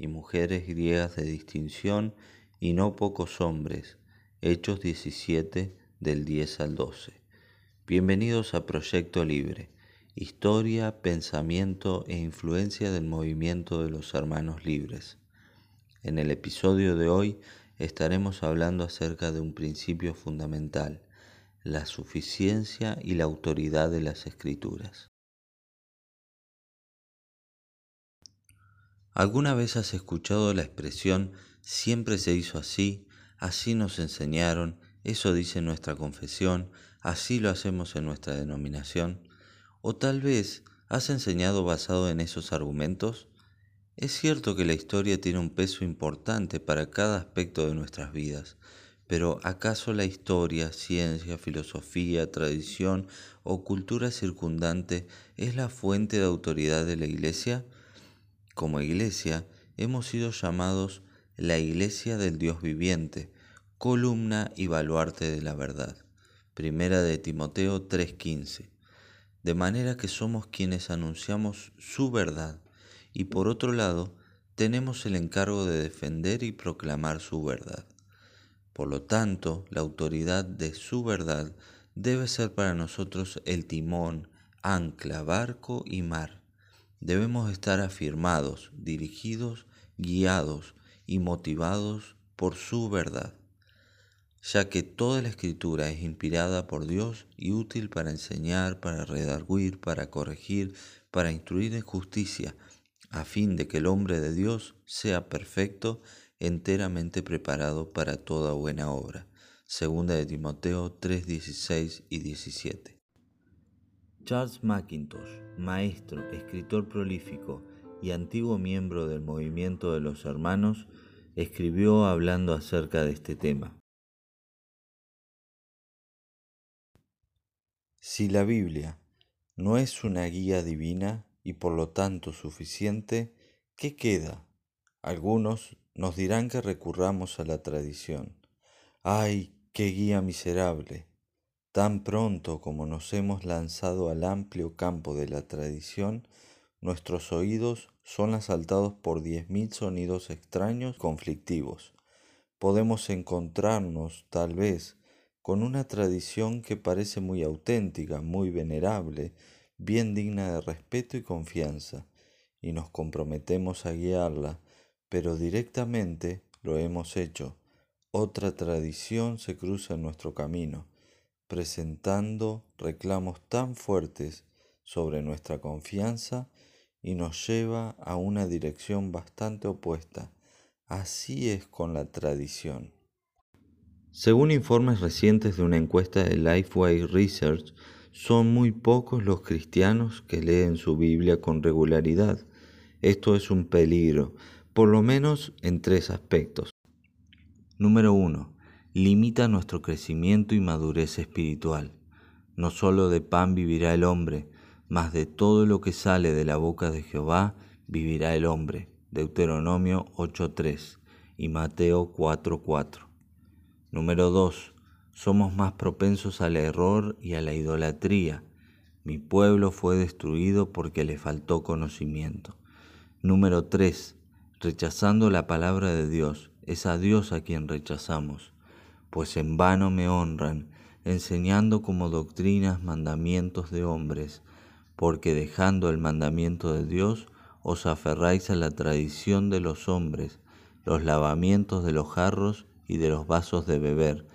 y mujeres griegas de distinción, y no pocos hombres. Hechos 17 del 10 al 12. Bienvenidos a Proyecto Libre, historia, pensamiento e influencia del movimiento de los hermanos libres. En el episodio de hoy estaremos hablando acerca de un principio fundamental, la suficiencia y la autoridad de las escrituras. ¿Alguna vez has escuchado la expresión siempre se hizo así, así nos enseñaron, eso dice nuestra confesión, así lo hacemos en nuestra denominación? ¿O tal vez has enseñado basado en esos argumentos? Es cierto que la historia tiene un peso importante para cada aspecto de nuestras vidas, pero ¿acaso la historia, ciencia, filosofía, tradición o cultura circundante es la fuente de autoridad de la Iglesia? Como iglesia hemos sido llamados la iglesia del Dios viviente, columna y baluarte de la verdad. Primera de Timoteo 3:15. De manera que somos quienes anunciamos su verdad y por otro lado tenemos el encargo de defender y proclamar su verdad. Por lo tanto, la autoridad de su verdad debe ser para nosotros el timón, ancla, barco y mar debemos estar afirmados, dirigidos, guiados y motivados por su verdad, ya que toda la escritura es inspirada por Dios y útil para enseñar, para redarguir, para corregir, para instruir en justicia, a fin de que el hombre de Dios sea perfecto, enteramente preparado para toda buena obra. Segunda de Timoteo 3, 16 y 17. Charles Mackintosh, maestro, escritor prolífico y antiguo miembro del movimiento de los hermanos, escribió hablando acerca de este tema. Si la Biblia no es una guía divina y por lo tanto suficiente, ¿qué queda? Algunos nos dirán que recurramos a la tradición. ¡Ay, qué guía miserable! Tan pronto como nos hemos lanzado al amplio campo de la tradición, nuestros oídos son asaltados por diez mil sonidos extraños conflictivos. Podemos encontrarnos, tal vez, con una tradición que parece muy auténtica, muy venerable, bien digna de respeto y confianza, y nos comprometemos a guiarla, pero directamente lo hemos hecho. Otra tradición se cruza en nuestro camino presentando reclamos tan fuertes sobre nuestra confianza y nos lleva a una dirección bastante opuesta. Así es con la tradición. Según informes recientes de una encuesta de Lifeway Research, son muy pocos los cristianos que leen su Biblia con regularidad. Esto es un peligro, por lo menos en tres aspectos. Número 1 limita nuestro crecimiento y madurez espiritual. No solo de pan vivirá el hombre, mas de todo lo que sale de la boca de Jehová vivirá el hombre. Deuteronomio 8.3 y Mateo 4.4. Número 2. Somos más propensos al error y a la idolatría. Mi pueblo fue destruido porque le faltó conocimiento. Número 3. Rechazando la palabra de Dios, es a Dios a quien rechazamos pues en vano me honran, enseñando como doctrinas mandamientos de hombres, porque dejando el mandamiento de Dios, os aferráis a la tradición de los hombres, los lavamientos de los jarros y de los vasos de beber,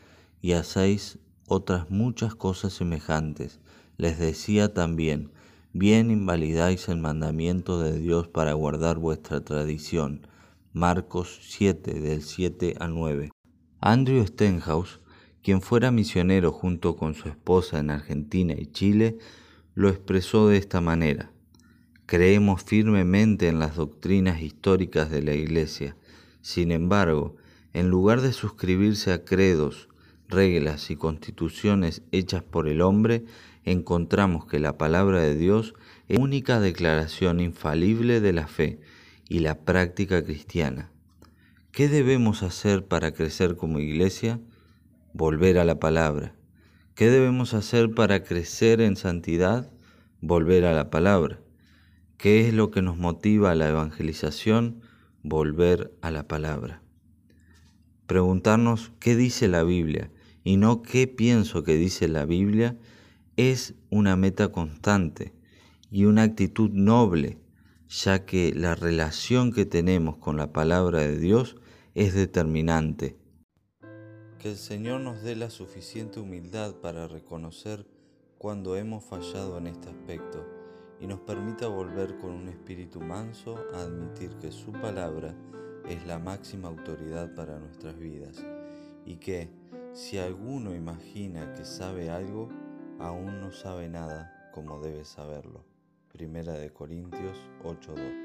y hacéis otras muchas cosas semejantes. Les decía también, bien invalidáis el mandamiento de Dios para guardar vuestra tradición. Marcos 7 del 7 al 9. Andrew Stenhouse, quien fuera misionero junto con su esposa en Argentina y Chile, lo expresó de esta manera. Creemos firmemente en las doctrinas históricas de la Iglesia. Sin embargo, en lugar de suscribirse a credos, reglas y constituciones hechas por el hombre, encontramos que la palabra de Dios es la única declaración infalible de la fe y la práctica cristiana. ¿Qué debemos hacer para crecer como iglesia? Volver a la palabra. ¿Qué debemos hacer para crecer en santidad? Volver a la palabra. ¿Qué es lo que nos motiva a la evangelización? Volver a la palabra. Preguntarnos qué dice la Biblia y no qué pienso que dice la Biblia es una meta constante y una actitud noble, ya que la relación que tenemos con la palabra de Dios es determinante. Que el Señor nos dé la suficiente humildad para reconocer cuando hemos fallado en este aspecto y nos permita volver con un espíritu manso a admitir que su palabra es la máxima autoridad para nuestras vidas y que si alguno imagina que sabe algo, aún no sabe nada como debe saberlo. Primera de Corintios 8:2.